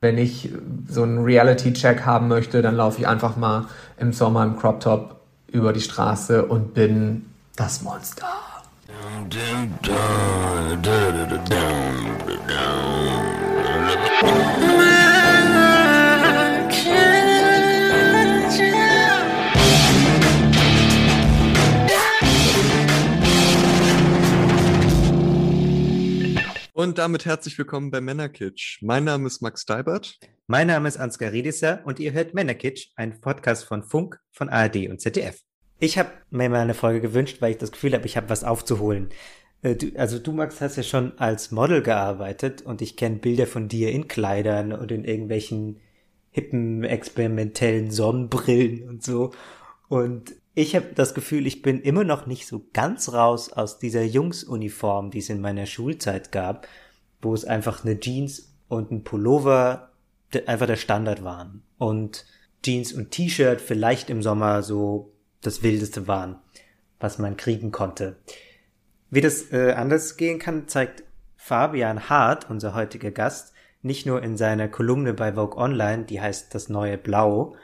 Wenn ich so einen Reality-Check haben möchte, dann laufe ich einfach mal im Sommer im Crop Top über die Straße und bin das Monster. Und damit herzlich willkommen bei Männerkitsch. Mein Name ist Max Steibert. Mein Name ist Ansgar Riedisser und ihr hört Männerkitsch, ein Podcast von Funk, von ARD und ZDF. Ich habe mir mal eine Folge gewünscht, weil ich das Gefühl habe, ich habe was aufzuholen. Äh, also du, Max, hast ja schon als Model gearbeitet und ich kenne Bilder von dir in Kleidern und in irgendwelchen hippen, experimentellen Sonnenbrillen und so. Und ich habe das Gefühl, ich bin immer noch nicht so ganz raus aus dieser Jungsuniform, die es in meiner Schulzeit gab, wo es einfach eine Jeans und ein Pullover einfach der Standard waren. Und Jeans und T-Shirt vielleicht im Sommer so das Wildeste waren, was man kriegen konnte. Wie das äh, anders gehen kann, zeigt Fabian Hart, unser heutiger Gast, nicht nur in seiner Kolumne bei Vogue Online, die heißt Das neue Blau,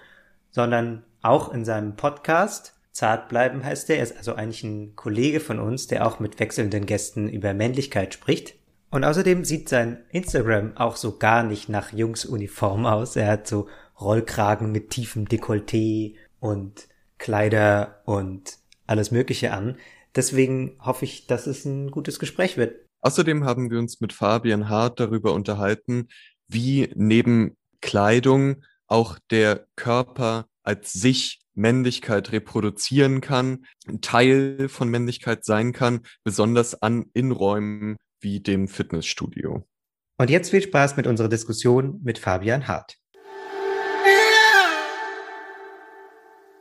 sondern auch in seinem Podcast Zart bleiben heißt er. Er ist also eigentlich ein Kollege von uns, der auch mit wechselnden Gästen über Männlichkeit spricht. Und außerdem sieht sein Instagram auch so gar nicht nach Jungsuniform aus. Er hat so Rollkragen mit tiefem Dekolleté und Kleider und alles Mögliche an. Deswegen hoffe ich, dass es ein gutes Gespräch wird. Außerdem haben wir uns mit Fabian Hart darüber unterhalten, wie neben Kleidung auch der Körper als sich Männlichkeit reproduzieren kann, ein Teil von Männlichkeit sein kann, besonders an Innenräumen wie dem Fitnessstudio. Und jetzt viel Spaß mit unserer Diskussion mit Fabian Hart.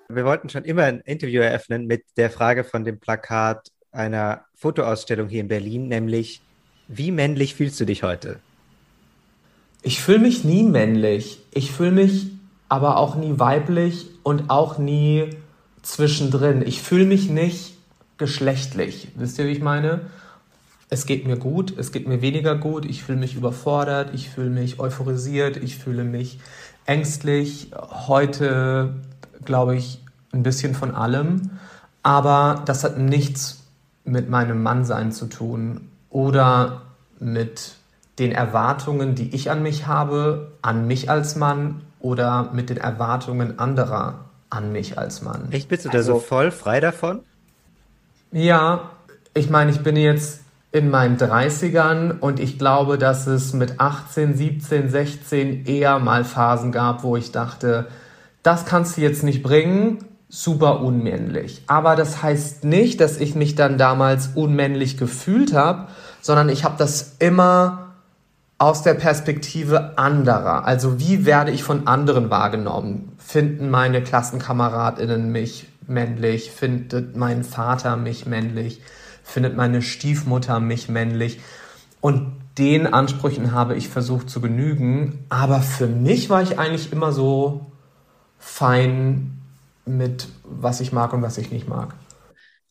Wir wollten schon immer ein Interview eröffnen mit der Frage von dem Plakat einer Fotoausstellung hier in Berlin, nämlich wie männlich fühlst du dich heute? Ich fühle mich nie männlich. Ich fühle mich aber auch nie weiblich und auch nie zwischendrin. Ich fühle mich nicht geschlechtlich. Wisst ihr, wie ich meine? Es geht mir gut, es geht mir weniger gut, ich fühle mich überfordert, ich fühle mich euphorisiert, ich fühle mich ängstlich. Heute glaube ich ein bisschen von allem, aber das hat nichts mit meinem Mannsein zu tun oder mit den Erwartungen, die ich an mich habe, an mich als Mann oder mit den Erwartungen anderer an mich als Mann. Echt, bist du da so also voll frei davon? Ja, ich meine, ich bin jetzt in meinen 30ern und ich glaube, dass es mit 18, 17, 16 eher mal Phasen gab, wo ich dachte, das kannst du jetzt nicht bringen, super unmännlich. Aber das heißt nicht, dass ich mich dann damals unmännlich gefühlt habe, sondern ich habe das immer aus der Perspektive anderer. Also wie werde ich von anderen wahrgenommen? Finden meine Klassenkameradinnen mich männlich? Findet mein Vater mich männlich? Findet meine Stiefmutter mich männlich? Und den Ansprüchen habe ich versucht zu genügen. Aber für mich war ich eigentlich immer so fein mit, was ich mag und was ich nicht mag.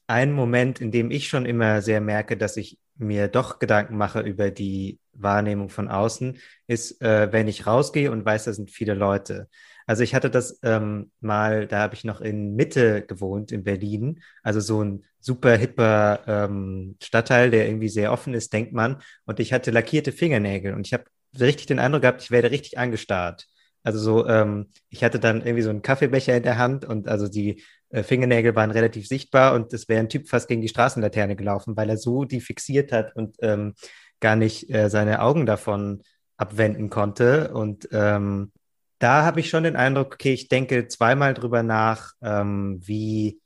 Ein Moment, in dem ich schon immer sehr merke, dass ich mir doch Gedanken mache über die Wahrnehmung von außen, ist, äh, wenn ich rausgehe und weiß, da sind viele Leute. Also ich hatte das ähm, mal, da habe ich noch in Mitte gewohnt, in Berlin, also so ein super hipper ähm, Stadtteil, der irgendwie sehr offen ist, denkt man. Und ich hatte lackierte Fingernägel und ich habe richtig den Eindruck gehabt, ich werde richtig angestarrt. Also so, ähm, ich hatte dann irgendwie so einen Kaffeebecher in der Hand und also die äh, Fingernägel waren relativ sichtbar und es wäre ein Typ fast gegen die Straßenlaterne gelaufen, weil er so die fixiert hat und ähm, gar nicht äh, seine Augen davon abwenden konnte. Und ähm, da habe ich schon den Eindruck, okay, ich denke zweimal drüber nach, ähm, wie,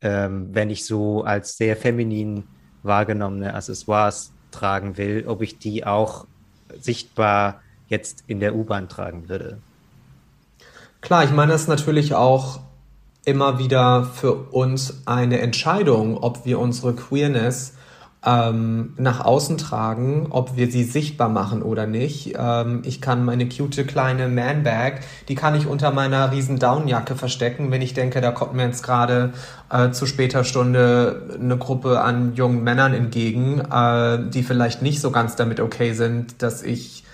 ähm, wenn ich so als sehr feminin wahrgenommene Accessoires tragen will, ob ich die auch sichtbar jetzt in der U-Bahn tragen würde. Klar, ich meine, das ist natürlich auch immer wieder für uns eine Entscheidung, ob wir unsere Queerness ähm, nach außen tragen, ob wir sie sichtbar machen oder nicht. Ähm, ich kann meine cute kleine Man-Bag, die kann ich unter meiner riesen Downjacke verstecken, wenn ich denke, da kommt mir jetzt gerade äh, zu später Stunde eine Gruppe an jungen Männern entgegen, äh, die vielleicht nicht so ganz damit okay sind, dass ich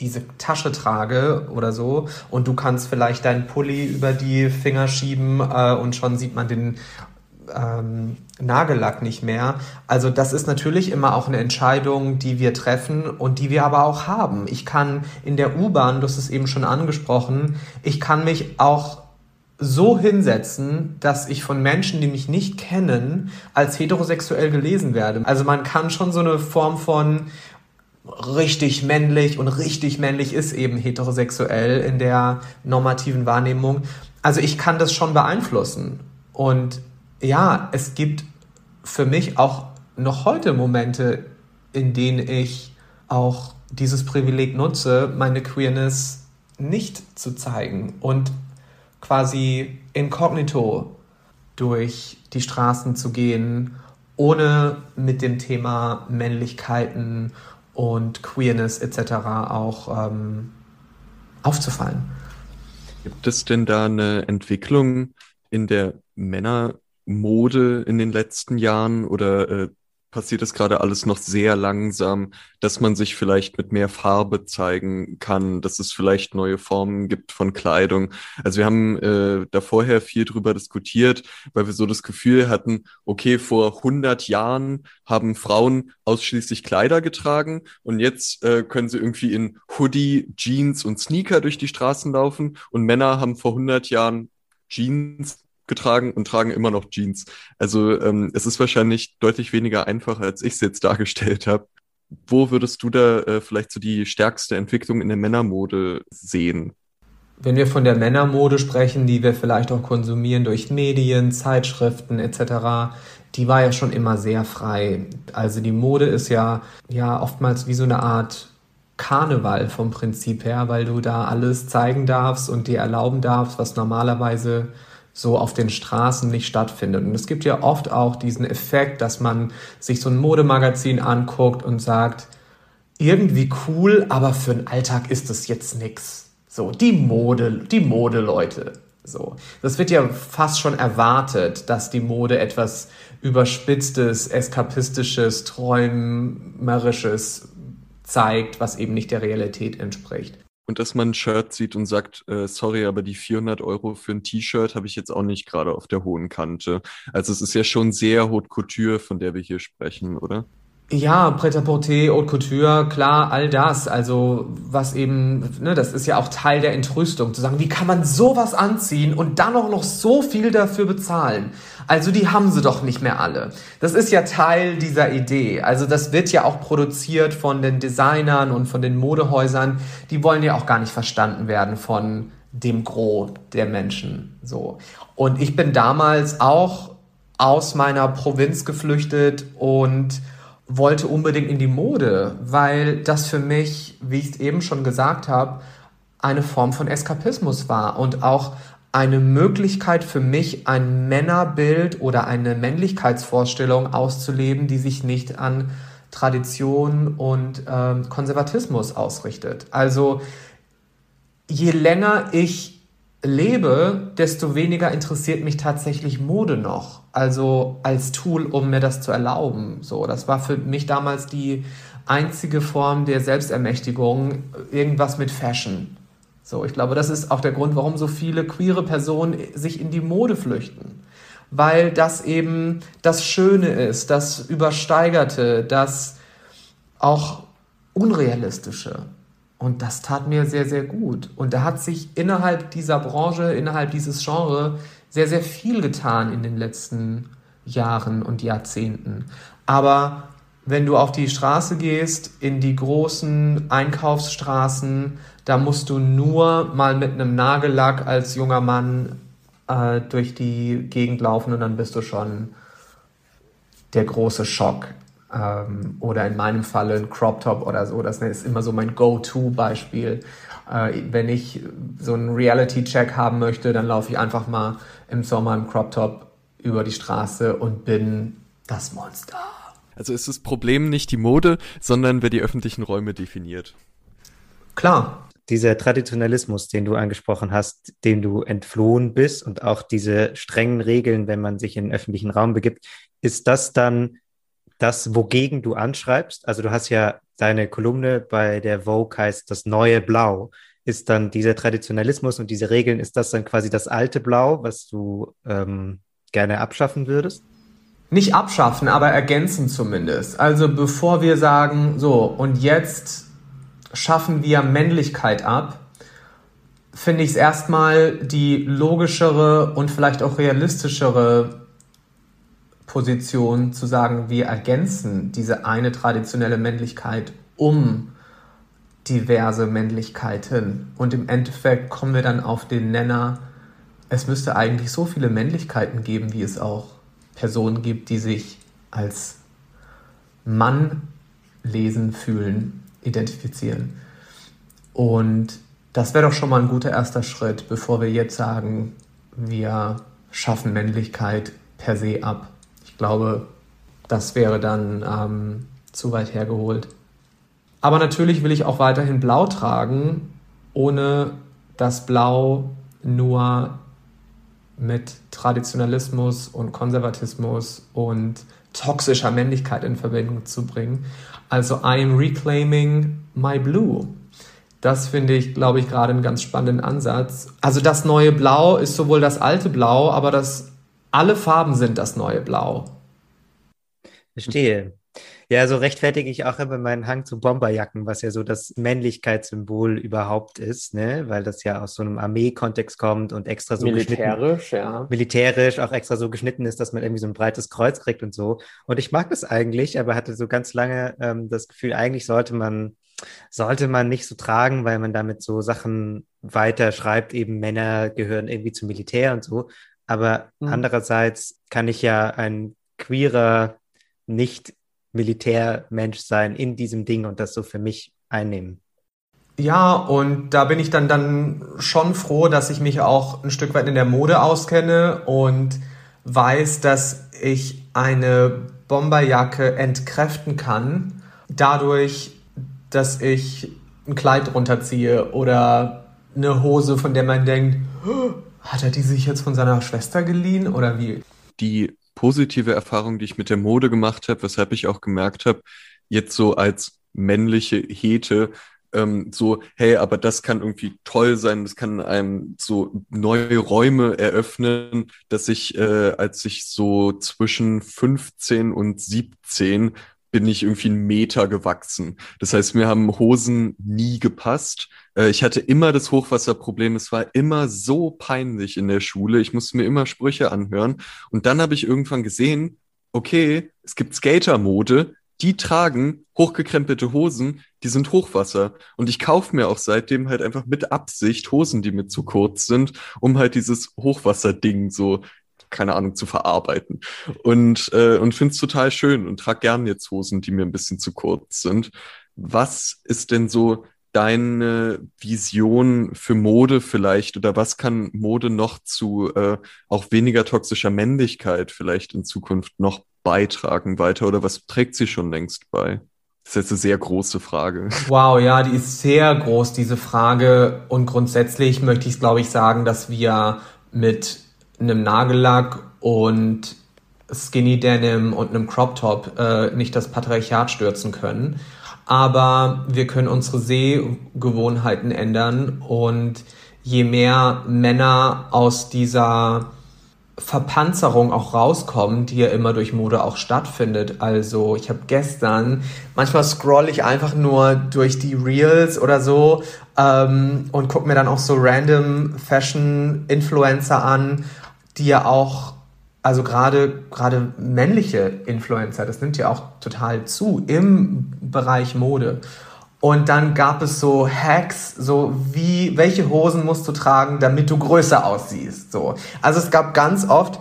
diese Tasche trage oder so und du kannst vielleicht deinen Pulli über die Finger schieben äh, und schon sieht man den ähm, Nagellack nicht mehr. Also das ist natürlich immer auch eine Entscheidung, die wir treffen und die wir aber auch haben. Ich kann in der U-Bahn, hast es eben schon angesprochen, ich kann mich auch so hinsetzen, dass ich von Menschen, die mich nicht kennen, als heterosexuell gelesen werde. Also man kann schon so eine Form von richtig männlich und richtig männlich ist eben heterosexuell in der normativen Wahrnehmung. Also ich kann das schon beeinflussen. Und ja, es gibt für mich auch noch heute Momente, in denen ich auch dieses Privileg nutze, meine Queerness nicht zu zeigen und quasi inkognito durch die Straßen zu gehen, ohne mit dem Thema Männlichkeiten und Queerness etc. auch ähm, aufzufallen. Gibt es denn da eine Entwicklung in der Männermode in den letzten Jahren oder äh, passiert das gerade alles noch sehr langsam, dass man sich vielleicht mit mehr Farbe zeigen kann, dass es vielleicht neue Formen gibt von Kleidung. Also wir haben äh, da vorher viel drüber diskutiert, weil wir so das Gefühl hatten, okay, vor 100 Jahren haben Frauen ausschließlich Kleider getragen und jetzt äh, können sie irgendwie in Hoodie, Jeans und Sneaker durch die Straßen laufen und Männer haben vor 100 Jahren Jeans getragen und tragen immer noch Jeans. Also ähm, es ist wahrscheinlich deutlich weniger einfach, als ich es jetzt dargestellt habe. Wo würdest du da äh, vielleicht so die stärkste Entwicklung in der Männermode sehen? Wenn wir von der Männermode sprechen, die wir vielleicht auch konsumieren durch Medien, Zeitschriften etc., die war ja schon immer sehr frei. Also die Mode ist ja, ja oftmals wie so eine Art Karneval vom Prinzip her, weil du da alles zeigen darfst und dir erlauben darfst, was normalerweise so auf den Straßen nicht stattfindet. Und es gibt ja oft auch diesen Effekt, dass man sich so ein Modemagazin anguckt und sagt, irgendwie cool, aber für den Alltag ist das jetzt nix. So, die Mode, die Modeleute. So. Das wird ja fast schon erwartet, dass die Mode etwas überspitztes, eskapistisches, träumerisches zeigt, was eben nicht der Realität entspricht. Und dass man ein Shirt sieht und sagt, äh, sorry, aber die 400 Euro für ein T-Shirt habe ich jetzt auch nicht gerade auf der hohen Kante. Also es ist ja schon sehr Haute Couture, von der wir hier sprechen, oder? Ja, Pret-à-Porter, Haute Couture, klar, all das. Also, was eben, ne, das ist ja auch Teil der Entrüstung, zu sagen, wie kann man sowas anziehen und dann auch noch so viel dafür bezahlen? Also, die haben sie doch nicht mehr alle. Das ist ja Teil dieser Idee. Also, das wird ja auch produziert von den Designern und von den Modehäusern. Die wollen ja auch gar nicht verstanden werden von dem Gros der Menschen, so. Und ich bin damals auch aus meiner Provinz geflüchtet und wollte unbedingt in die Mode, weil das für mich, wie ich es eben schon gesagt habe, eine Form von Eskapismus war und auch eine Möglichkeit für mich, ein Männerbild oder eine Männlichkeitsvorstellung auszuleben, die sich nicht an Tradition und äh, Konservatismus ausrichtet. Also je länger ich lebe, desto weniger interessiert mich tatsächlich Mode noch. Also als Tool, um mir das zu erlauben. So, das war für mich damals die einzige Form der Selbstermächtigung, irgendwas mit Fashion. So, ich glaube, das ist auch der Grund, warum so viele queere Personen sich in die Mode flüchten. Weil das eben das Schöne ist, das Übersteigerte, das auch Unrealistische. Und das tat mir sehr, sehr gut. Und da hat sich innerhalb dieser Branche, innerhalb dieses Genres sehr, sehr viel getan in den letzten Jahren und Jahrzehnten. Aber wenn du auf die Straße gehst, in die großen Einkaufsstraßen, da musst du nur mal mit einem Nagellack als junger Mann äh, durch die Gegend laufen und dann bist du schon der große Schock ähm, oder in meinem Falle ein Crop Top oder so. Das ist immer so mein Go-To-Beispiel. Äh, wenn ich so einen Reality-Check haben möchte, dann laufe ich einfach mal im Sommer im Crop Top über die Straße und bin das Monster. Also ist das Problem nicht die Mode, sondern wer die öffentlichen Räume definiert. Klar. Dieser Traditionalismus, den du angesprochen hast, dem du entflohen bist und auch diese strengen Regeln, wenn man sich in den öffentlichen Raum begibt, ist das dann das, wogegen du anschreibst? Also du hast ja deine Kolumne bei der Vogue heißt das neue Blau. Ist dann dieser Traditionalismus und diese Regeln, ist das dann quasi das alte Blau, was du ähm, gerne abschaffen würdest? Nicht abschaffen, aber ergänzen zumindest. Also bevor wir sagen, so, und jetzt schaffen wir Männlichkeit ab, finde ich es erstmal die logischere und vielleicht auch realistischere Position zu sagen, wir ergänzen diese eine traditionelle Männlichkeit um diverse Männlichkeiten. Und im Endeffekt kommen wir dann auf den Nenner, es müsste eigentlich so viele Männlichkeiten geben, wie es auch Personen gibt, die sich als Mann lesen, fühlen, identifizieren. Und das wäre doch schon mal ein guter erster Schritt, bevor wir jetzt sagen, wir schaffen Männlichkeit per se ab. Ich glaube, das wäre dann ähm, zu weit hergeholt. Aber natürlich will ich auch weiterhin Blau tragen, ohne dass Blau nur mit Traditionalismus und Konservatismus und toxischer Männlichkeit in Verbindung zu bringen. Also I am reclaiming my blue. Das finde ich, glaube ich, gerade einen ganz spannenden Ansatz. Also das neue Blau ist sowohl das alte Blau, aber das alle Farben sind das neue Blau. Verstehe. Ja, so rechtfertige ich auch immer meinen Hang zu Bomberjacken, was ja so das Männlichkeitssymbol überhaupt ist, ne? Weil das ja aus so einem Armeekontext kommt und extra so militärisch, ja. Militärisch auch extra so geschnitten ist, dass man irgendwie so ein breites Kreuz kriegt und so. Und ich mag das eigentlich, aber hatte so ganz lange ähm, das Gefühl, eigentlich sollte man sollte man nicht so tragen, weil man damit so Sachen weiter schreibt, eben Männer gehören irgendwie zum Militär und so. Aber mhm. andererseits kann ich ja ein queerer, nicht Militärmensch sein in diesem Ding und das so für mich einnehmen. Ja, und da bin ich dann, dann schon froh, dass ich mich auch ein Stück weit in der Mode auskenne und weiß, dass ich eine Bomberjacke entkräften kann, dadurch, dass ich ein Kleid runterziehe oder eine Hose, von der man denkt, hat er die sich jetzt von seiner Schwester geliehen oder wie? Die positive Erfahrung, die ich mit der Mode gemacht habe, weshalb ich auch gemerkt habe, jetzt so als männliche Hete, ähm, so, hey, aber das kann irgendwie toll sein, das kann einem so neue Räume eröffnen, dass ich, äh, als ich so zwischen 15 und 17 bin ich irgendwie einen Meter gewachsen. Das heißt, mir haben Hosen nie gepasst. Äh, ich hatte immer das Hochwasserproblem. Es war immer so peinlich in der Schule. Ich musste mir immer Sprüche anhören. Und dann habe ich irgendwann gesehen, okay, es gibt Skatermode, die tragen hochgekrempelte Hosen, die sind Hochwasser. Und ich kaufe mir auch seitdem halt einfach mit Absicht Hosen, die mir zu kurz sind, um halt dieses Hochwasserding so keine Ahnung, zu verarbeiten. Und, äh, und finde es total schön und trage gern jetzt Hosen, die mir ein bisschen zu kurz sind. Was ist denn so deine Vision für Mode vielleicht oder was kann Mode noch zu äh, auch weniger toxischer Männlichkeit vielleicht in Zukunft noch beitragen weiter oder was trägt sie schon längst bei? Das ist jetzt eine sehr große Frage. Wow, ja, die ist sehr groß, diese Frage. Und grundsätzlich möchte ich, glaube ich, sagen, dass wir mit einem Nagellack und Skinny Denim und einem Crop Top äh, nicht das Patriarchat stürzen können. Aber wir können unsere Sehgewohnheiten ändern und je mehr Männer aus dieser Verpanzerung auch rauskommen, die ja immer durch Mode auch stattfindet. Also ich habe gestern, manchmal scroll ich einfach nur durch die Reels oder so ähm, und gucke mir dann auch so random Fashion-Influencer an die ja auch, also gerade gerade männliche Influencer, das nimmt ja auch total zu im Bereich Mode. Und dann gab es so Hacks, so wie, welche Hosen musst du tragen, damit du größer aussiehst. So. Also es gab ganz oft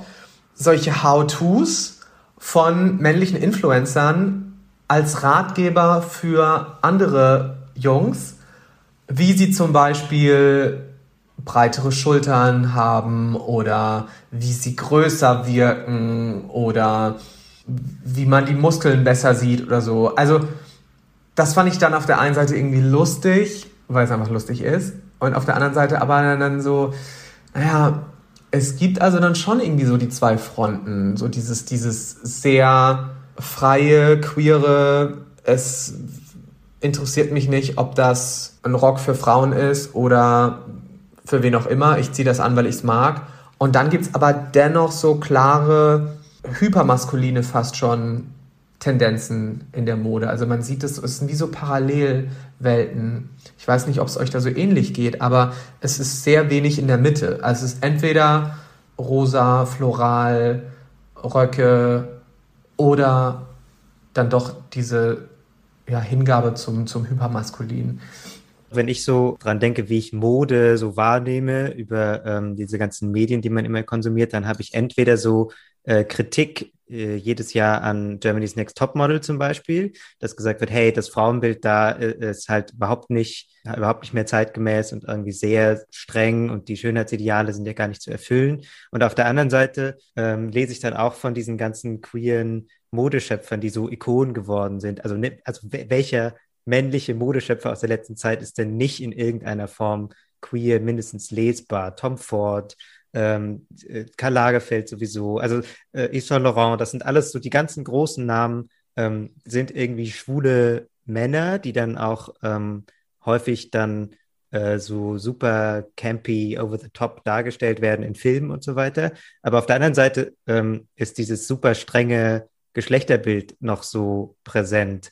solche How-Tos von männlichen Influencern als Ratgeber für andere Jungs, wie sie zum Beispiel breitere Schultern haben oder wie sie größer wirken oder wie man die Muskeln besser sieht oder so. Also das fand ich dann auf der einen Seite irgendwie lustig, weil es einfach lustig ist und auf der anderen Seite aber dann so, naja, es gibt also dann schon irgendwie so die zwei Fronten, so dieses, dieses sehr freie, queere, es interessiert mich nicht, ob das ein Rock für Frauen ist oder für wen auch immer. Ich ziehe das an, weil ich es mag. Und dann gibt es aber dennoch so klare, hypermaskuline fast schon Tendenzen in der Mode. Also man sieht es, es sind wie so Parallelwelten. Ich weiß nicht, ob es euch da so ähnlich geht, aber es ist sehr wenig in der Mitte. Also es ist entweder rosa, floral, Röcke oder dann doch diese ja, Hingabe zum, zum Hypermaskulin. Wenn ich so dran denke, wie ich Mode so wahrnehme über ähm, diese ganzen Medien, die man immer konsumiert, dann habe ich entweder so äh, Kritik äh, jedes Jahr an Germany's Next Topmodel zum Beispiel, dass gesagt wird, hey, das Frauenbild da äh, ist halt überhaupt nicht, überhaupt nicht mehr zeitgemäß und irgendwie sehr streng und die Schönheitsideale sind ja gar nicht zu erfüllen. Und auf der anderen Seite ähm, lese ich dann auch von diesen ganzen queeren Modeschöpfern, die so Ikonen geworden sind. Also, ne, also welcher männliche Modeschöpfer aus der letzten Zeit ist denn nicht in irgendeiner Form queer, mindestens lesbar? Tom Ford, ähm, äh, Karl Lagerfeld sowieso, also äh, Yves Saint Laurent, das sind alles so die ganzen großen Namen, ähm, sind irgendwie schwule Männer, die dann auch ähm, häufig dann äh, so super campy, over the top dargestellt werden in Filmen und so weiter. Aber auf der anderen Seite ähm, ist dieses super strenge Geschlechterbild noch so präsent.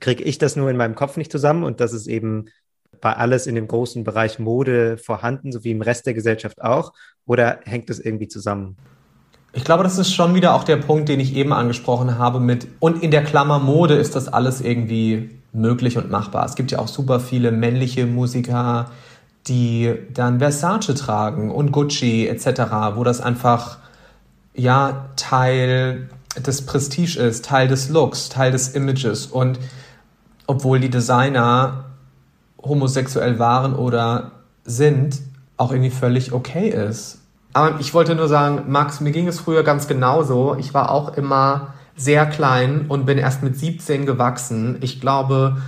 Kriege ich das nur in meinem Kopf nicht zusammen und das ist eben bei alles in dem großen Bereich Mode vorhanden, so wie im Rest der Gesellschaft auch? Oder hängt das irgendwie zusammen? Ich glaube, das ist schon wieder auch der Punkt, den ich eben angesprochen habe mit, und in der Klammer Mode ist das alles irgendwie möglich und machbar. Es gibt ja auch super viele männliche Musiker, die dann Versace tragen und Gucci etc., wo das einfach ja Teil des Prestige ist, Teil des Looks, Teil des Images und obwohl die Designer homosexuell waren oder sind, auch irgendwie völlig okay ist. Aber ich wollte nur sagen, Max, mir ging es früher ganz genauso. Ich war auch immer sehr klein und bin erst mit 17 gewachsen. Ich glaube,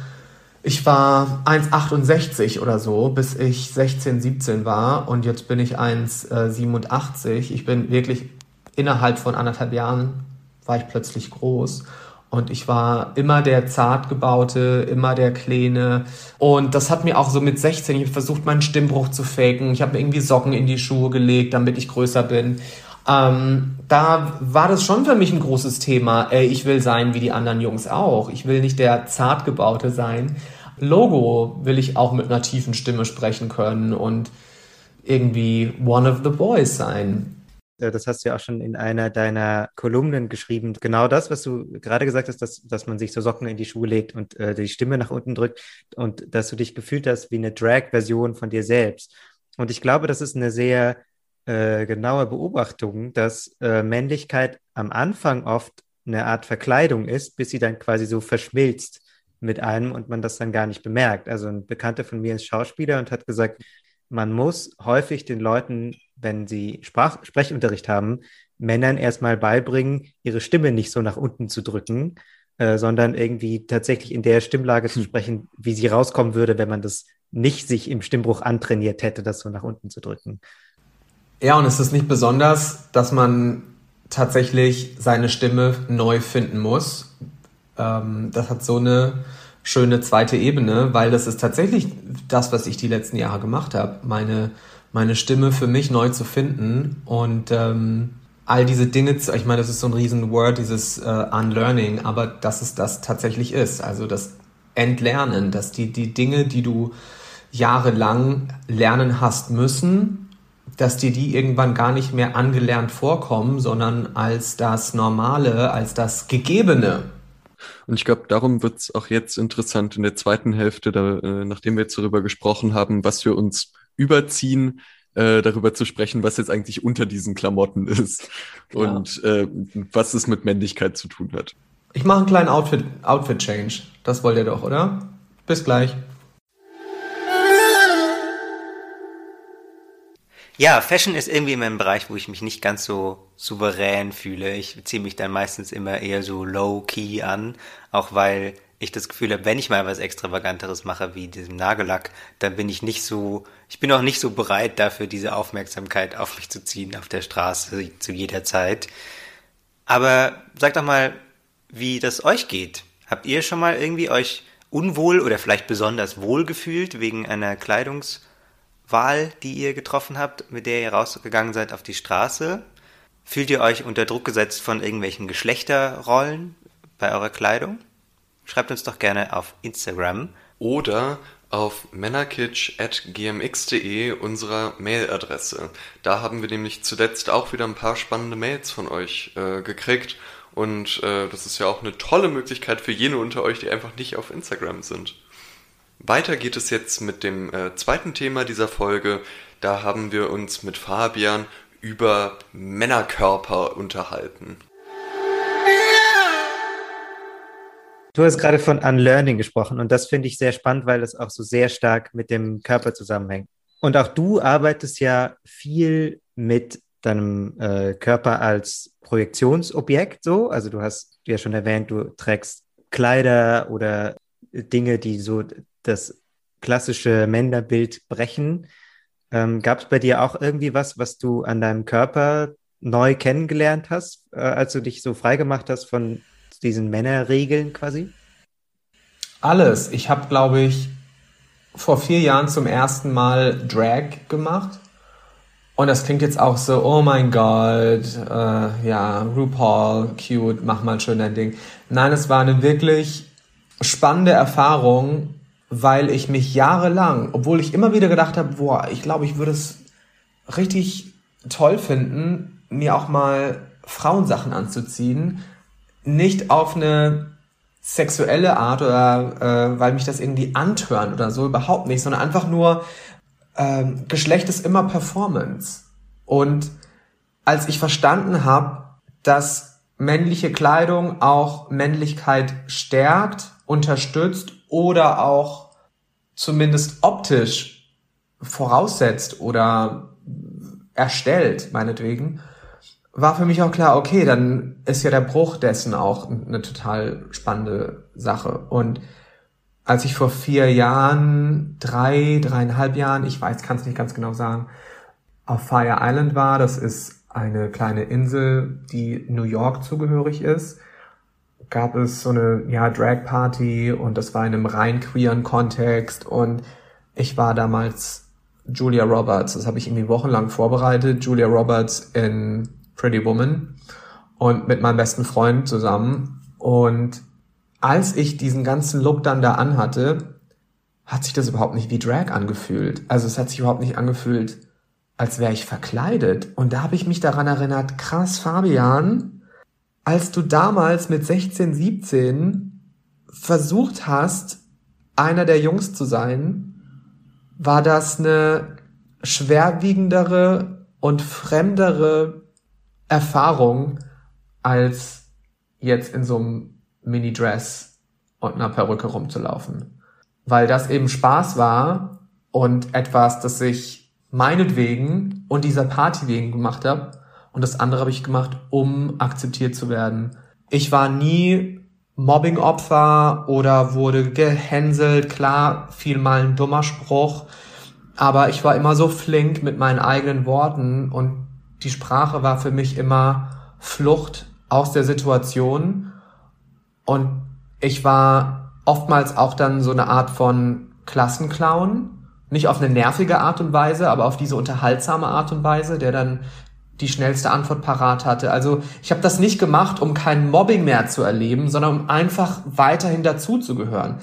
ich war 1,68 oder so, bis ich 16, 17 war. Und jetzt bin ich 1,87. Ich bin wirklich innerhalb von anderthalb Jahren war ich plötzlich groß. Und ich war immer der Zartgebaute, immer der Kleine. Und das hat mir auch so mit 16, ich habe versucht, meinen Stimmbruch zu faken. Ich habe mir irgendwie Socken in die Schuhe gelegt, damit ich größer bin. Ähm, da war das schon für mich ein großes Thema. Ey, ich will sein wie die anderen Jungs auch. Ich will nicht der Zartgebaute sein. Logo will ich auch mit einer tiefen Stimme sprechen können und irgendwie one of the boys sein. Äh, das hast du ja auch schon in einer deiner Kolumnen geschrieben, genau das, was du gerade gesagt hast, dass, dass man sich so Socken in die Schuhe legt und äh, die Stimme nach unten drückt und dass du dich gefühlt hast wie eine Drag-Version von dir selbst. Und ich glaube, das ist eine sehr äh, genaue Beobachtung, dass äh, Männlichkeit am Anfang oft eine Art Verkleidung ist, bis sie dann quasi so verschmilzt mit einem und man das dann gar nicht bemerkt. Also ein Bekannter von mir ist Schauspieler und hat gesagt, man muss häufig den Leuten wenn sie Sprach Sprechunterricht haben, Männern erstmal beibringen, ihre Stimme nicht so nach unten zu drücken, äh, sondern irgendwie tatsächlich in der Stimmlage zu hm. sprechen, wie sie rauskommen würde, wenn man das nicht sich im Stimmbruch antrainiert hätte, das so nach unten zu drücken. Ja, und es ist nicht besonders, dass man tatsächlich seine Stimme neu finden muss. Ähm, das hat so eine schöne zweite Ebene, weil das ist tatsächlich das, was ich die letzten Jahre gemacht habe. Meine meine Stimme für mich neu zu finden und ähm, all diese Dinge, zu, ich meine, das ist so ein riesen Word, dieses äh, Unlearning, aber dass es das tatsächlich ist, also das Entlernen, dass die, die Dinge, die du jahrelang lernen hast müssen, dass dir die irgendwann gar nicht mehr angelernt vorkommen, sondern als das Normale, als das Gegebene. Und ich glaube, darum wird es auch jetzt interessant in der zweiten Hälfte, da, äh, nachdem wir jetzt darüber gesprochen haben, was wir uns überziehen, äh, darüber zu sprechen, was jetzt eigentlich unter diesen Klamotten ist ja. und äh, was es mit Männlichkeit zu tun hat. Ich mache einen kleinen Outfit, Outfit. Das wollt ihr doch, oder? Bis gleich. Ja, Fashion ist irgendwie immer ein Bereich, wo ich mich nicht ganz so souverän fühle. Ich ziehe mich dann meistens immer eher so low-key an, auch weil ich das Gefühl habe, wenn ich mal was Extravaganteres mache wie diesem Nagellack, dann bin ich nicht so, ich bin auch nicht so bereit dafür, diese Aufmerksamkeit auf mich zu ziehen auf der Straße zu jeder Zeit. Aber sagt doch mal, wie das euch geht. Habt ihr schon mal irgendwie euch unwohl oder vielleicht besonders wohl gefühlt wegen einer Kleidungswahl, die ihr getroffen habt, mit der ihr rausgegangen seid auf die Straße? Fühlt ihr euch unter Druck gesetzt von irgendwelchen Geschlechterrollen bei eurer Kleidung? Schreibt uns doch gerne auf Instagram. Oder auf männerkitsch.gmx.de unserer Mailadresse. Da haben wir nämlich zuletzt auch wieder ein paar spannende Mails von euch äh, gekriegt. Und äh, das ist ja auch eine tolle Möglichkeit für jene unter euch, die einfach nicht auf Instagram sind. Weiter geht es jetzt mit dem äh, zweiten Thema dieser Folge. Da haben wir uns mit Fabian über Männerkörper unterhalten. Du hast gerade von Unlearning gesprochen und das finde ich sehr spannend, weil es auch so sehr stark mit dem Körper zusammenhängt. Und auch du arbeitest ja viel mit deinem äh, Körper als Projektionsobjekt so. Also du hast ja schon erwähnt, du trägst Kleider oder Dinge, die so das klassische Männerbild brechen. Ähm, Gab es bei dir auch irgendwie was, was du an deinem Körper neu kennengelernt hast, äh, als du dich so freigemacht hast von diesen Männerregeln quasi? Alles. Ich habe, glaube ich, vor vier Jahren zum ersten Mal Drag gemacht. Und das klingt jetzt auch so, oh mein Gott, äh, ja, RuPaul, cute, mach mal schön dein Ding. Nein, es war eine wirklich spannende Erfahrung, weil ich mich jahrelang, obwohl ich immer wieder gedacht habe, boah, ich glaube, ich würde es richtig toll finden, mir auch mal Frauensachen anzuziehen, nicht auf eine sexuelle Art oder äh, weil mich das irgendwie antören oder so, überhaupt nicht, sondern einfach nur, äh, Geschlecht ist immer Performance. Und als ich verstanden habe, dass männliche Kleidung auch Männlichkeit stärkt, unterstützt oder auch zumindest optisch voraussetzt oder erstellt, meinetwegen, war für mich auch klar, okay, dann ist ja der Bruch dessen auch eine total spannende Sache. Und als ich vor vier Jahren, drei, dreieinhalb Jahren, ich weiß, kann es nicht ganz genau sagen, auf Fire Island war, das ist eine kleine Insel, die New York zugehörig ist, gab es so eine ja, Drag Party und das war in einem rein queeren Kontext und ich war damals Julia Roberts, das habe ich irgendwie wochenlang vorbereitet, Julia Roberts in Pretty Woman und mit meinem besten Freund zusammen. Und als ich diesen ganzen Look dann da anhatte, hat sich das überhaupt nicht wie Drag angefühlt. Also es hat sich überhaupt nicht angefühlt, als wäre ich verkleidet. Und da habe ich mich daran erinnert, krass, Fabian, als du damals mit 16, 17 versucht hast, einer der Jungs zu sein, war das eine schwerwiegendere und fremdere Erfahrung, als jetzt in so einem Mini-Dress und einer Perücke rumzulaufen. Weil das eben Spaß war und etwas, das ich meinetwegen und dieser Party wegen gemacht habe. Und das andere habe ich gemacht, um akzeptiert zu werden. Ich war nie Mobbing-Opfer oder wurde gehänselt. Klar, fiel mal ein dummer Spruch. Aber ich war immer so flink mit meinen eigenen Worten und die Sprache war für mich immer Flucht aus der Situation und ich war oftmals auch dann so eine Art von Klassenclown, nicht auf eine nervige Art und Weise, aber auf diese unterhaltsame Art und Weise, der dann die schnellste Antwort parat hatte. Also ich habe das nicht gemacht, um kein Mobbing mehr zu erleben, sondern um einfach weiterhin dazuzugehören.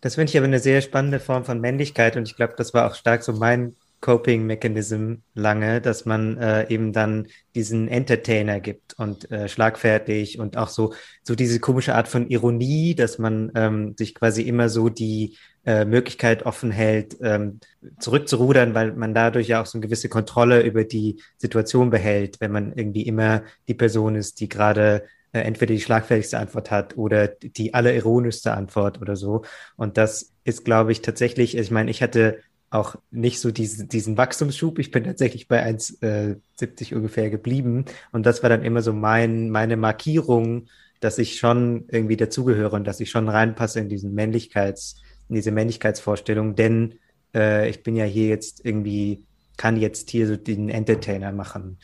Das finde ich aber eine sehr spannende Form von Männlichkeit und ich glaube, das war auch stark so mein Coping Mechanism lange, dass man äh, eben dann diesen Entertainer gibt und äh, schlagfertig und auch so so diese komische Art von Ironie, dass man ähm, sich quasi immer so die äh, Möglichkeit offen hält, ähm, zurückzurudern, weil man dadurch ja auch so eine gewisse Kontrolle über die Situation behält, wenn man irgendwie immer die Person ist, die gerade äh, entweder die schlagfertigste Antwort hat oder die allerironischste Antwort oder so. Und das ist, glaube ich, tatsächlich, ich meine, ich hatte auch nicht so diesen, diesen Wachstumsschub. Ich bin tatsächlich bei 1,70 äh, ungefähr geblieben. Und das war dann immer so mein, meine Markierung, dass ich schon irgendwie dazugehöre und dass ich schon reinpasse in diesen Männlichkeits, in diese Männlichkeitsvorstellung. Denn äh, ich bin ja hier jetzt irgendwie, kann jetzt hier so den Entertainer machen.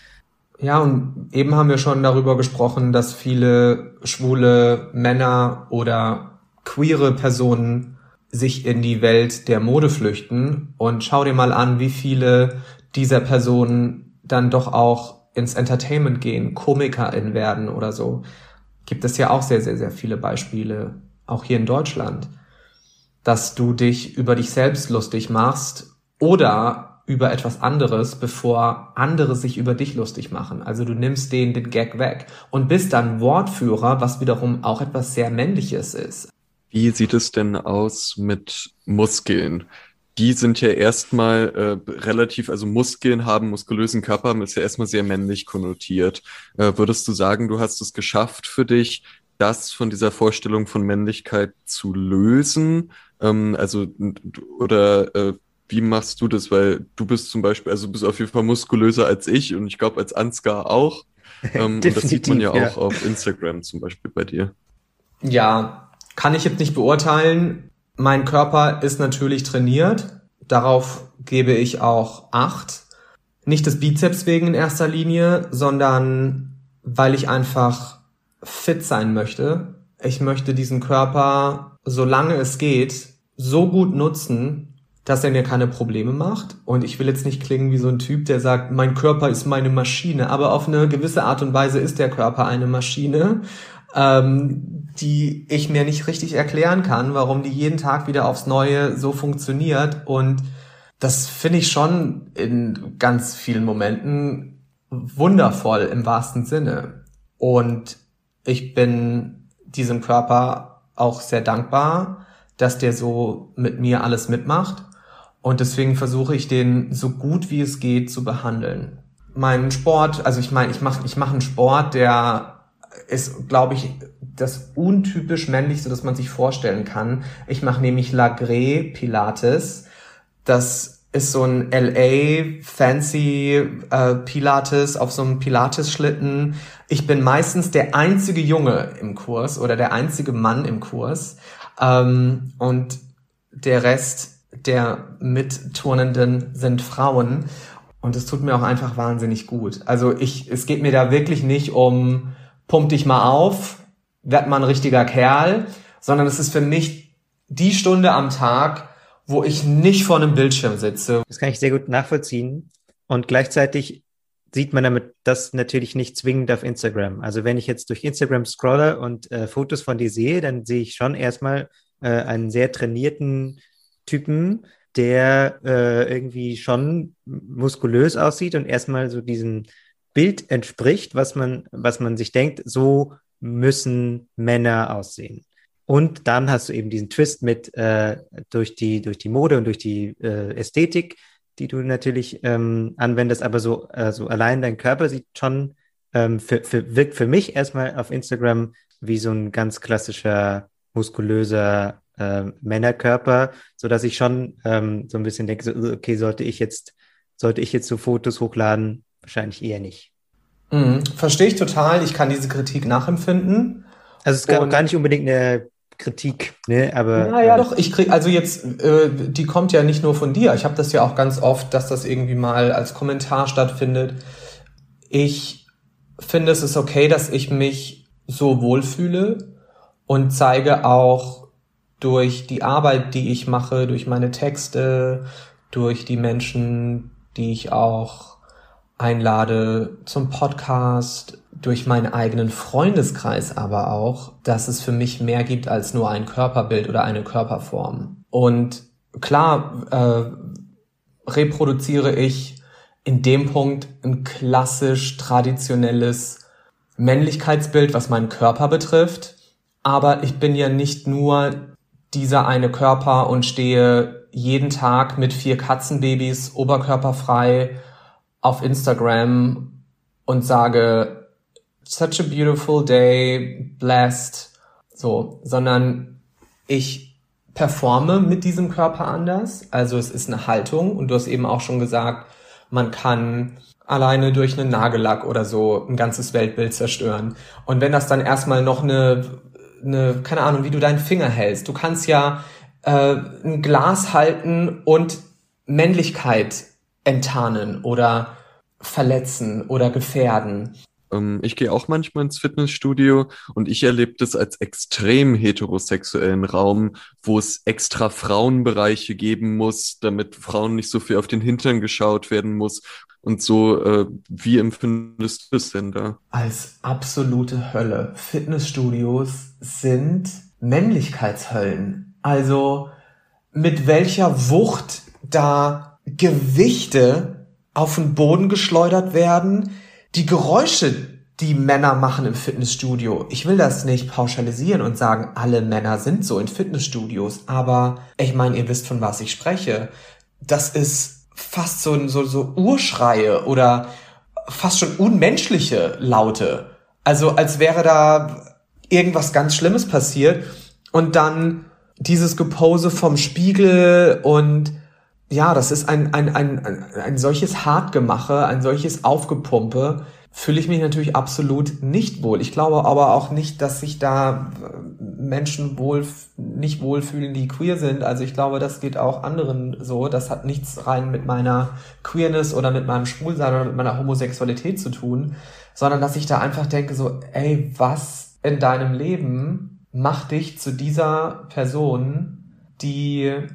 Ja, und eben haben wir schon darüber gesprochen, dass viele schwule Männer oder queere Personen sich in die Welt der Mode flüchten und schau dir mal an, wie viele dieser Personen dann doch auch ins Entertainment gehen, Komikerin werden oder so. Gibt es ja auch sehr, sehr, sehr viele Beispiele, auch hier in Deutschland, dass du dich über dich selbst lustig machst oder über etwas anderes, bevor andere sich über dich lustig machen. Also du nimmst denen den Gag weg und bist dann Wortführer, was wiederum auch etwas sehr Männliches ist. Wie sieht es denn aus mit Muskeln? Die sind ja erstmal äh, relativ, also Muskeln haben, muskulösen Körper haben, ist ja erstmal sehr männlich konnotiert. Äh, würdest du sagen, du hast es geschafft für dich, das von dieser Vorstellung von Männlichkeit zu lösen? Ähm, also, oder äh, wie machst du das? Weil du bist zum Beispiel, also du bist auf jeden Fall muskulöser als ich und ich glaube als Ansgar auch. Ähm, und das sieht man ja, ja auch auf Instagram zum Beispiel bei dir. Ja, kann ich jetzt nicht beurteilen. Mein Körper ist natürlich trainiert. Darauf gebe ich auch Acht. Nicht des Bizeps wegen in erster Linie, sondern weil ich einfach fit sein möchte. Ich möchte diesen Körper, solange es geht, so gut nutzen, dass er mir keine Probleme macht. Und ich will jetzt nicht klingen wie so ein Typ, der sagt, mein Körper ist meine Maschine. Aber auf eine gewisse Art und Weise ist der Körper eine Maschine, ähm, die ich mir nicht richtig erklären kann, warum die jeden Tag wieder aufs Neue so funktioniert. Und das finde ich schon in ganz vielen Momenten wundervoll im wahrsten Sinne. Und ich bin diesem Körper auch sehr dankbar, dass der so mit mir alles mitmacht und deswegen versuche ich den so gut wie es geht zu behandeln. Mein Sport, also ich meine, ich mache ich mach einen Sport, der ist, glaube ich, das untypisch männlichste, das man sich vorstellen kann. Ich mache nämlich Lagré Pilates. Das ist so ein LA fancy äh, Pilates auf so einem Pilates-Schlitten. Ich bin meistens der einzige Junge im Kurs oder der einzige Mann im Kurs. Ähm, und der Rest der Mitturnenden sind Frauen. Und es tut mir auch einfach wahnsinnig gut. Also ich, es geht mir da wirklich nicht um, pump dich mal auf, werd mal ein richtiger Kerl, sondern es ist für mich die Stunde am Tag, wo ich nicht vor einem Bildschirm sitze. Das kann ich sehr gut nachvollziehen. Und gleichzeitig sieht man damit das natürlich nicht zwingend auf Instagram. Also wenn ich jetzt durch Instagram scrolle und äh, Fotos von dir sehe, dann sehe ich schon erstmal äh, einen sehr trainierten Typen, der äh, irgendwie schon muskulös aussieht und erstmal so diesem Bild entspricht, was man, was man sich denkt, so müssen Männer aussehen. Und dann hast du eben diesen Twist mit äh, durch, die, durch die Mode und durch die äh, Ästhetik, die du natürlich ähm, anwendest, aber so also allein dein Körper sieht schon, ähm, für, für, wirkt für mich erstmal auf Instagram wie so ein ganz klassischer, muskulöser äh, Männerkörper, so dass ich schon ähm, so ein bisschen denke, so, okay, sollte ich jetzt, sollte ich jetzt so Fotos hochladen? Wahrscheinlich eher nicht. Mhm, verstehe ich total. Ich kann diese Kritik nachempfinden. Also es gab gar nicht unbedingt eine Kritik, ne? Aber naja, äh, doch. Ich krieg also jetzt, äh, die kommt ja nicht nur von dir. Ich habe das ja auch ganz oft, dass das irgendwie mal als Kommentar stattfindet. Ich finde, es ist okay, dass ich mich so wohlfühle und zeige auch durch die Arbeit, die ich mache, durch meine Texte, durch die Menschen, die ich auch einlade zum Podcast, durch meinen eigenen Freundeskreis aber auch, dass es für mich mehr gibt als nur ein Körperbild oder eine Körperform. Und klar äh, reproduziere ich in dem Punkt ein klassisch traditionelles Männlichkeitsbild, was meinen Körper betrifft. Aber ich bin ja nicht nur dieser eine Körper und stehe jeden Tag mit vier Katzenbabys oberkörperfrei auf Instagram und sage, such a beautiful day, blessed, so, sondern ich performe mit diesem Körper anders. Also es ist eine Haltung und du hast eben auch schon gesagt, man kann alleine durch einen Nagellack oder so ein ganzes Weltbild zerstören. Und wenn das dann erstmal noch eine eine, keine Ahnung, wie du deinen Finger hältst. Du kannst ja äh, ein Glas halten und Männlichkeit enttarnen oder verletzen oder gefährden. ähm, ich gehe auch manchmal ins Fitnessstudio und ich erlebe das als extrem heterosexuellen Raum, wo es extra Frauenbereiche geben muss, damit Frauen nicht so viel auf den Hintern geschaut werden muss. Und so, äh, wie empfindest du es denn da? Als absolute Hölle. Fitnessstudios sind Männlichkeitshöllen. Also mit welcher Wucht da Gewichte auf den Boden geschleudert werden, die Geräusche, die Männer machen im Fitnessstudio. Ich will das nicht pauschalisieren und sagen, alle Männer sind so in Fitnessstudios, aber ich meine, ihr wisst, von was ich spreche. Das ist fast so, so, so Urschreie oder fast schon unmenschliche Laute. Also als wäre da irgendwas ganz Schlimmes passiert und dann dieses Gepose vom Spiegel und ja, das ist ein, ein, ein, ein, solches Hartgemache, ein solches Aufgepumpe, fühle ich mich natürlich absolut nicht wohl. Ich glaube aber auch nicht, dass sich da äh, Menschen wohl nicht wohlfühlen, die queer sind. Also ich glaube, das geht auch anderen so. Das hat nichts rein mit meiner Queerness oder mit meinem Schwulsein oder mit meiner Homosexualität zu tun, sondern dass ich da einfach denke so, ey, was in deinem Leben macht dich zu dieser Person, die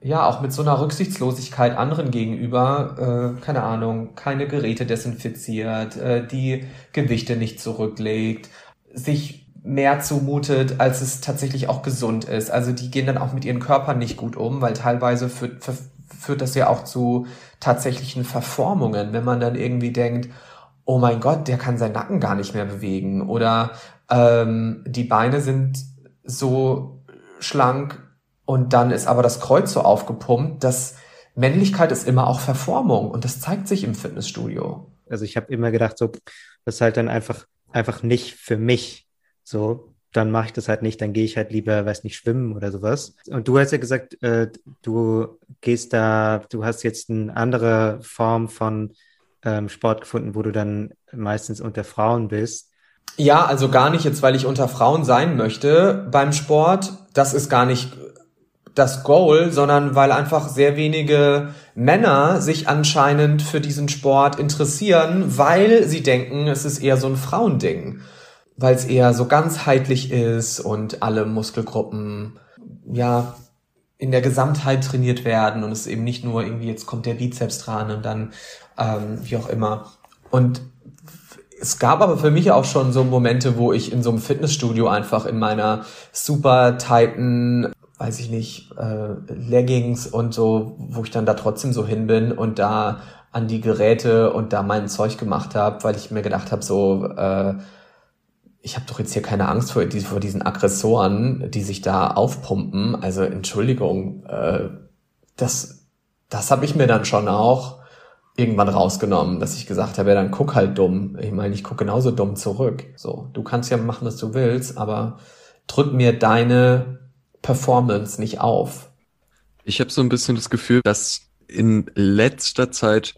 ja, auch mit so einer Rücksichtslosigkeit anderen gegenüber, äh, keine Ahnung, keine Geräte desinfiziert, äh, die Gewichte nicht zurücklegt, sich mehr zumutet, als es tatsächlich auch gesund ist. Also die gehen dann auch mit ihren Körpern nicht gut um, weil teilweise führt, führt das ja auch zu tatsächlichen Verformungen, wenn man dann irgendwie denkt, oh mein Gott, der kann seinen Nacken gar nicht mehr bewegen oder ähm, die Beine sind so schlank, und dann ist aber das Kreuz so aufgepumpt, dass Männlichkeit ist immer auch Verformung und das zeigt sich im Fitnessstudio. Also ich habe immer gedacht, so, das ist halt dann einfach, einfach nicht für mich. So, dann mache ich das halt nicht, dann gehe ich halt lieber, weiß nicht, schwimmen oder sowas. Und du hast ja gesagt, äh, du gehst da, du hast jetzt eine andere Form von ähm, Sport gefunden, wo du dann meistens unter Frauen bist. Ja, also gar nicht jetzt, weil ich unter Frauen sein möchte beim Sport. Das ist gar nicht das Goal, sondern weil einfach sehr wenige Männer sich anscheinend für diesen Sport interessieren, weil sie denken, es ist eher so ein Frauending, weil es eher so ganzheitlich ist und alle Muskelgruppen ja in der Gesamtheit trainiert werden und es eben nicht nur irgendwie jetzt kommt der Bizeps dran und dann ähm, wie auch immer. Und es gab aber für mich auch schon so Momente, wo ich in so einem Fitnessstudio einfach in meiner super tighten weiß ich nicht, äh, Leggings und so, wo ich dann da trotzdem so hin bin und da an die Geräte und da mein Zeug gemacht habe, weil ich mir gedacht habe, so, äh, ich habe doch jetzt hier keine Angst vor, vor diesen Aggressoren, die sich da aufpumpen. Also Entschuldigung, äh, das, das habe ich mir dann schon auch irgendwann rausgenommen, dass ich gesagt habe, ja, dann guck halt dumm. Ich meine, ich guck genauso dumm zurück. So, du kannst ja machen, was du willst, aber drück mir deine Performance nicht auf. Ich habe so ein bisschen das Gefühl, dass in letzter Zeit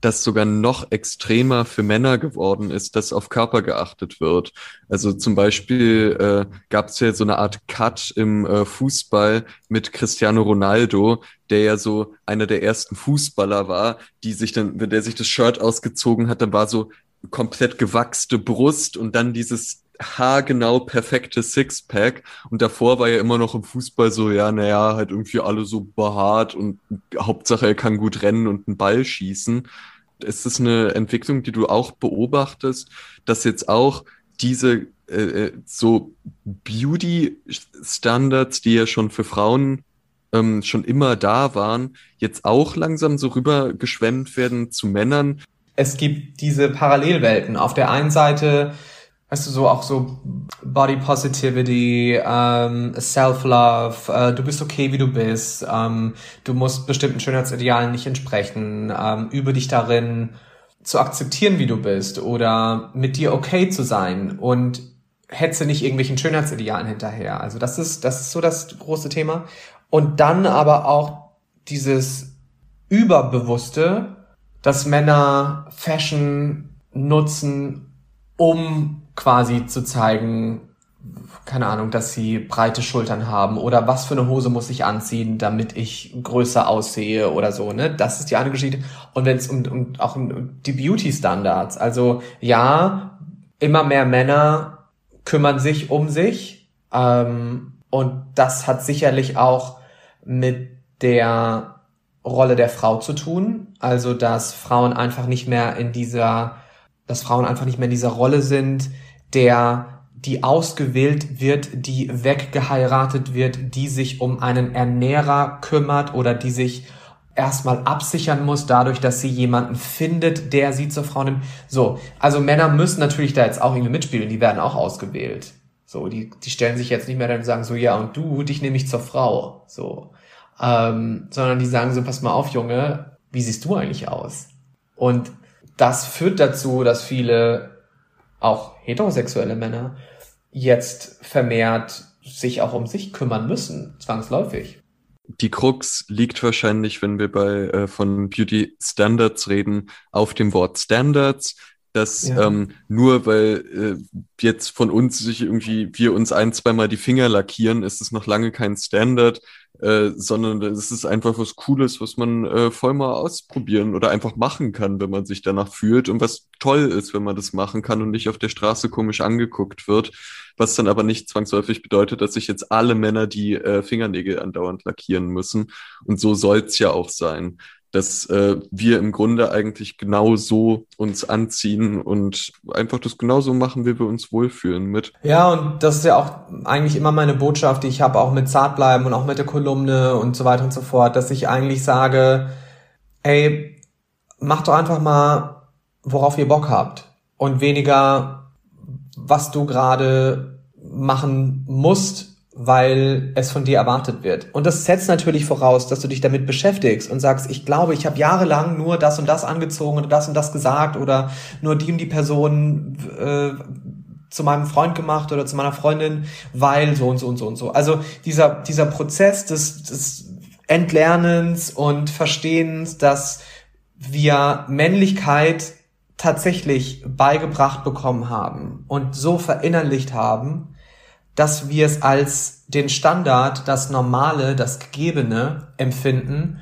das sogar noch extremer für Männer geworden ist, dass auf Körper geachtet wird. Also zum Beispiel äh, gab es ja so eine Art Cut im äh, Fußball mit Cristiano Ronaldo, der ja so einer der ersten Fußballer war, die sich dann, wenn der sich das Shirt ausgezogen hat, dann war so komplett gewachste Brust und dann dieses haargenau perfekte Sixpack. Und davor war er immer noch im Fußball so, ja, naja, halt irgendwie alle so behaart und Hauptsache er kann gut rennen und einen Ball schießen. Ist das eine Entwicklung, die du auch beobachtest, dass jetzt auch diese äh, äh so Beauty-Standards, die ja schon für Frauen ähm, schon immer da waren, jetzt auch langsam so rübergeschwemmt werden zu Männern? Es gibt diese Parallelwelten. Auf der einen Seite weißt du, so auch so Body Positivity, ähm, Self-Love, äh, du bist okay, wie du bist, ähm, du musst bestimmten Schönheitsidealen nicht entsprechen, ähm, übe dich darin zu akzeptieren, wie du bist oder mit dir okay zu sein und hetze nicht irgendwelchen Schönheitsidealen hinterher. Also das ist, das ist so das große Thema. Und dann aber auch dieses Überbewusste, dass Männer Fashion nutzen, um quasi zu zeigen, keine Ahnung, dass sie breite Schultern haben oder was für eine Hose muss ich anziehen, damit ich größer aussehe oder so, ne? Das ist die eine Geschichte. Und wenn es um, um auch um die Beauty Standards, also ja, immer mehr Männer kümmern sich um sich. Ähm, und das hat sicherlich auch mit der Rolle der Frau zu tun. Also, dass Frauen einfach nicht mehr in dieser, dass Frauen einfach nicht mehr in dieser Rolle sind, der, die ausgewählt wird, die weggeheiratet wird, die sich um einen Ernährer kümmert oder die sich erstmal absichern muss, dadurch, dass sie jemanden findet, der sie zur Frau nimmt. So, also Männer müssen natürlich da jetzt auch irgendwie mitspielen, die werden auch ausgewählt. So, die, die stellen sich jetzt nicht mehr dann und sagen so, ja, und du, dich nehme ich zur Frau. So. Ähm, sondern die sagen so, pass mal auf, Junge, wie siehst du eigentlich aus? Und das führt dazu, dass viele, auch heterosexuelle Männer, jetzt vermehrt sich auch um sich kümmern müssen, zwangsläufig. Die Krux liegt wahrscheinlich, wenn wir bei äh, von Beauty Standards reden, auf dem Wort Standards dass ja. ähm, nur weil äh, jetzt von uns sich irgendwie wir uns ein, zweimal die Finger lackieren, ist es noch lange kein Standard, äh, sondern es ist einfach was Cooles, was man äh, voll mal ausprobieren oder einfach machen kann, wenn man sich danach fühlt und was toll ist, wenn man das machen kann und nicht auf der Straße komisch angeguckt wird, was dann aber nicht zwangsläufig bedeutet, dass sich jetzt alle Männer die äh, Fingernägel andauernd lackieren müssen. Und so soll's ja auch sein dass äh, wir im Grunde eigentlich genauso uns anziehen und einfach das genauso machen, wie wir uns wohlfühlen mit. Ja, und das ist ja auch eigentlich immer meine Botschaft, die ich habe, auch mit Zartbleiben und auch mit der Kolumne und so weiter und so fort, dass ich eigentlich sage, ey, mach doch einfach mal, worauf ihr Bock habt und weniger, was du gerade machen musst, weil es von dir erwartet wird. Und das setzt natürlich voraus, dass du dich damit beschäftigst und sagst, ich glaube, ich habe jahrelang nur das und das angezogen oder das und das gesagt oder nur die und die Person äh, zu meinem Freund gemacht oder zu meiner Freundin, weil so und so und so und so. Also dieser, dieser Prozess des, des Entlernens und Verstehens, dass wir Männlichkeit tatsächlich beigebracht bekommen haben und so verinnerlicht haben, dass wir es als den Standard, das Normale, das Gegebene empfinden.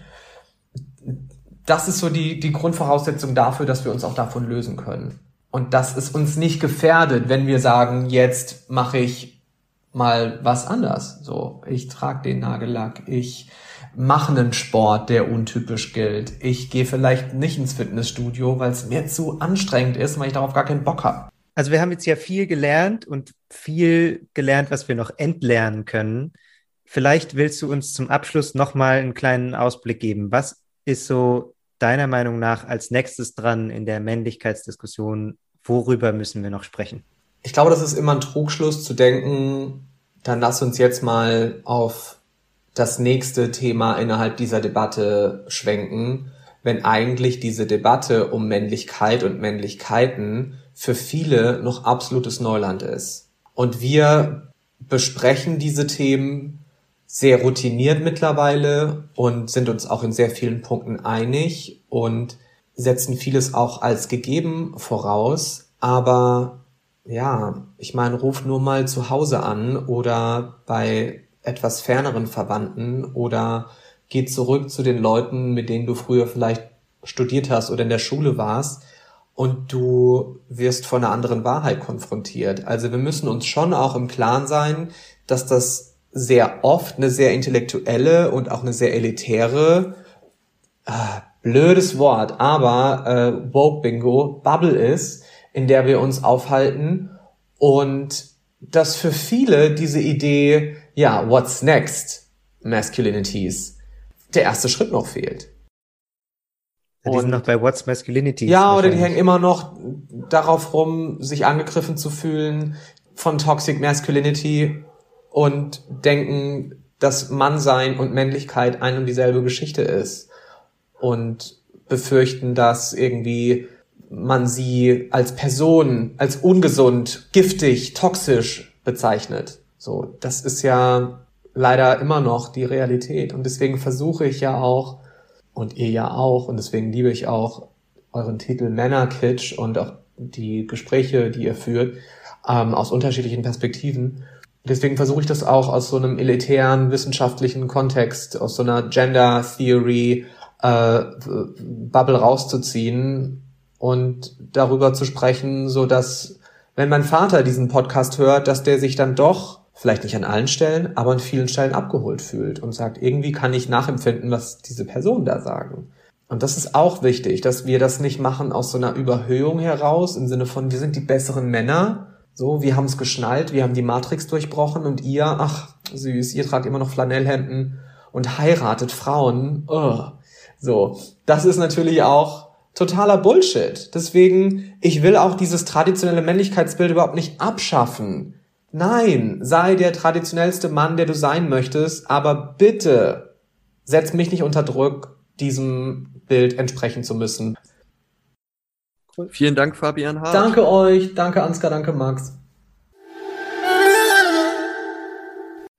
Das ist so die, die Grundvoraussetzung dafür, dass wir uns auch davon lösen können. Und dass es uns nicht gefährdet, wenn wir sagen, jetzt mache ich mal was anders. So, ich trage den Nagellack, ich mache einen Sport, der untypisch gilt. Ich gehe vielleicht nicht ins Fitnessstudio, weil es mir zu anstrengend ist, weil ich darauf gar keinen Bock habe. Also wir haben jetzt ja viel gelernt und viel gelernt, was wir noch entlernen können. Vielleicht willst du uns zum Abschluss nochmal einen kleinen Ausblick geben. Was ist so deiner Meinung nach als nächstes dran in der Männlichkeitsdiskussion? Worüber müssen wir noch sprechen? Ich glaube, das ist immer ein Trugschluss zu denken, dann lass uns jetzt mal auf das nächste Thema innerhalb dieser Debatte schwenken, wenn eigentlich diese Debatte um Männlichkeit und Männlichkeiten für viele noch absolutes Neuland ist. Und wir besprechen diese Themen sehr routiniert mittlerweile und sind uns auch in sehr vielen Punkten einig und setzen vieles auch als gegeben voraus. Aber ja, ich meine, ruf nur mal zu Hause an oder bei etwas ferneren Verwandten oder geh zurück zu den Leuten, mit denen du früher vielleicht studiert hast oder in der Schule warst und du wirst von einer anderen Wahrheit konfrontiert. Also wir müssen uns schon auch im Klaren sein, dass das sehr oft eine sehr intellektuelle und auch eine sehr elitäre, äh, blödes Wort, aber äh, Woke Bingo Bubble ist, in der wir uns aufhalten und dass für viele diese Idee, ja, what's next, Masculinities, der erste Schritt noch fehlt. Ja, die sind noch bei What's Masculinity. Ja, oder die hängen immer noch darauf rum, sich angegriffen zu fühlen von Toxic Masculinity und denken, dass Mannsein und Männlichkeit ein und dieselbe Geschichte ist. Und befürchten, dass irgendwie man sie als Person, als ungesund, giftig, toxisch bezeichnet. So, das ist ja leider immer noch die Realität. Und deswegen versuche ich ja auch, und ihr ja auch. Und deswegen liebe ich auch euren Titel Männerkitsch und auch die Gespräche, die ihr führt, ähm, aus unterschiedlichen Perspektiven. Deswegen versuche ich das auch aus so einem elitären wissenschaftlichen Kontext, aus so einer Gender Theory äh, Bubble rauszuziehen und darüber zu sprechen, so dass wenn mein Vater diesen Podcast hört, dass der sich dann doch, vielleicht nicht an allen Stellen, aber an vielen Stellen abgeholt fühlt und sagt, irgendwie kann ich nachempfinden, was diese Personen da sagen. Und das ist auch wichtig, dass wir das nicht machen aus so einer Überhöhung heraus, im Sinne von, wir sind die besseren Männer, so, wir haben es geschnallt, wir haben die Matrix durchbrochen und ihr, ach, süß, ihr tragt immer noch Flanellhemden und heiratet Frauen. Oh. So, das ist natürlich auch totaler Bullshit. Deswegen, ich will auch dieses traditionelle Männlichkeitsbild überhaupt nicht abschaffen. Nein, sei der traditionellste Mann, der du sein möchtest, aber bitte setz mich nicht unter Druck, diesem Bild entsprechen zu müssen. Vielen Dank, Fabian Hart. Danke euch, danke Ansgar, danke Max.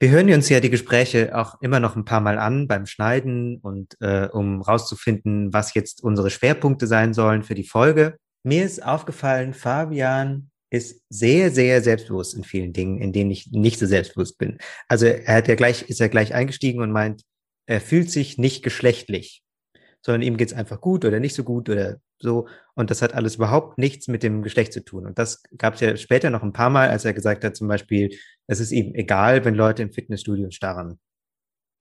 Wir hören uns ja die Gespräche auch immer noch ein paar Mal an beim Schneiden und äh, um rauszufinden, was jetzt unsere Schwerpunkte sein sollen für die Folge. Mir ist aufgefallen, Fabian ist sehr, sehr selbstbewusst in vielen Dingen, in denen ich nicht so selbstbewusst bin. Also er hat ja gleich, ist ja gleich eingestiegen und meint, er fühlt sich nicht geschlechtlich, sondern ihm geht's einfach gut oder nicht so gut oder so. Und das hat alles überhaupt nichts mit dem Geschlecht zu tun. Und das gab es ja später noch ein paar Mal, als er gesagt hat, zum Beispiel, es ist ihm egal, wenn Leute im Fitnessstudio starren.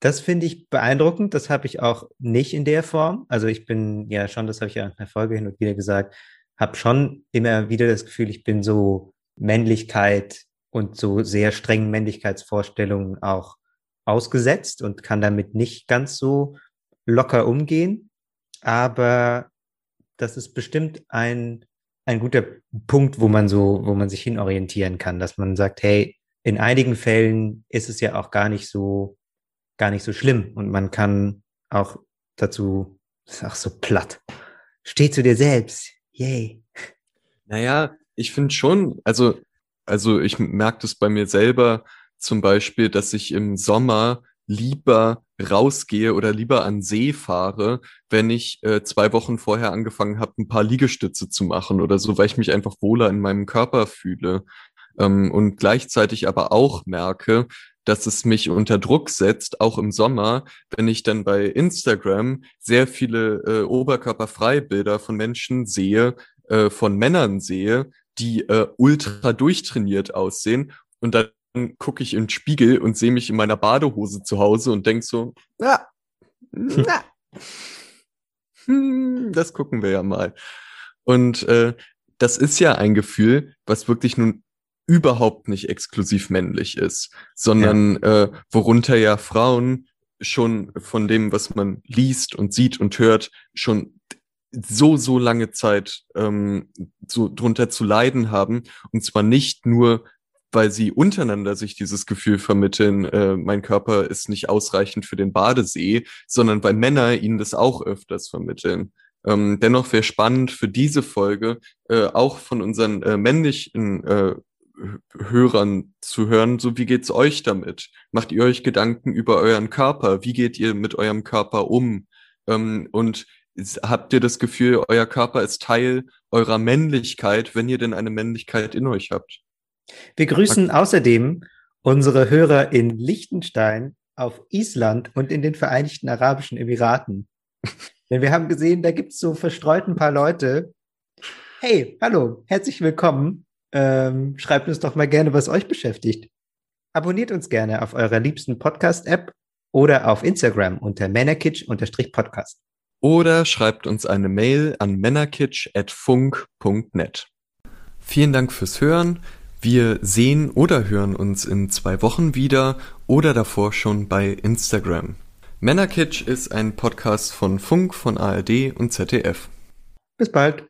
Das finde ich beeindruckend. Das habe ich auch nicht in der Form. Also ich bin ja schon, das habe ich ja in der Folge hin und wieder gesagt, habe schon immer wieder das Gefühl, ich bin so Männlichkeit und so sehr strengen Männlichkeitsvorstellungen auch ausgesetzt und kann damit nicht ganz so locker umgehen. Aber das ist bestimmt ein, ein guter Punkt, wo man so, wo man sich hinorientieren kann, dass man sagt, hey, in einigen Fällen ist es ja auch gar nicht so, gar nicht so schlimm und man kann auch dazu, ist auch so platt. Steh zu dir selbst. Yay. Naja, ich finde schon, also, also ich merke das bei mir selber zum Beispiel, dass ich im Sommer lieber rausgehe oder lieber an See fahre, wenn ich äh, zwei Wochen vorher angefangen habe, ein paar Liegestütze zu machen oder so, weil ich mich einfach wohler in meinem Körper fühle. Ähm, und gleichzeitig aber auch merke, dass es mich unter Druck setzt, auch im Sommer, wenn ich dann bei Instagram sehr viele äh, Oberkörperfreibilder von Menschen sehe, äh, von Männern sehe, die äh, ultra durchtrainiert aussehen. Und dann gucke ich in den Spiegel und sehe mich in meiner Badehose zu Hause und denk so, na, na, hm, das gucken wir ja mal. Und äh, das ist ja ein Gefühl, was wirklich nun überhaupt nicht exklusiv männlich ist, sondern ja. äh, worunter ja Frauen schon von dem, was man liest und sieht und hört, schon so, so lange Zeit ähm, so drunter zu leiden haben. Und zwar nicht nur weil sie untereinander sich dieses Gefühl vermitteln, äh, mein Körper ist nicht ausreichend für den Badesee, sondern weil Männer ihnen das auch öfters vermitteln. Ähm, dennoch wäre spannend für diese Folge äh, auch von unseren äh, männlichen äh, Hörern zu hören, so wie geht's euch damit? Macht ihr euch Gedanken über euren Körper? Wie geht ihr mit eurem Körper um? Ähm, und habt ihr das Gefühl, euer Körper ist Teil eurer Männlichkeit, wenn ihr denn eine Männlichkeit in euch habt? Wir grüßen außerdem unsere Hörer in Liechtenstein, auf Island und in den Vereinigten Arabischen Emiraten. Denn wir haben gesehen, da gibt es so verstreut ein paar Leute. Hey, hallo, herzlich willkommen. Ähm, schreibt uns doch mal gerne, was euch beschäftigt. Abonniert uns gerne auf eurer liebsten Podcast-App oder auf Instagram unter männerkitsch-podcast. Oder schreibt uns eine Mail an männerkitsch.funk.net. Vielen Dank fürs Hören. Wir sehen oder hören uns in zwei Wochen wieder oder davor schon bei Instagram. Männerkitsch ist ein Podcast von Funk, von ARD und ZDF. Bis bald.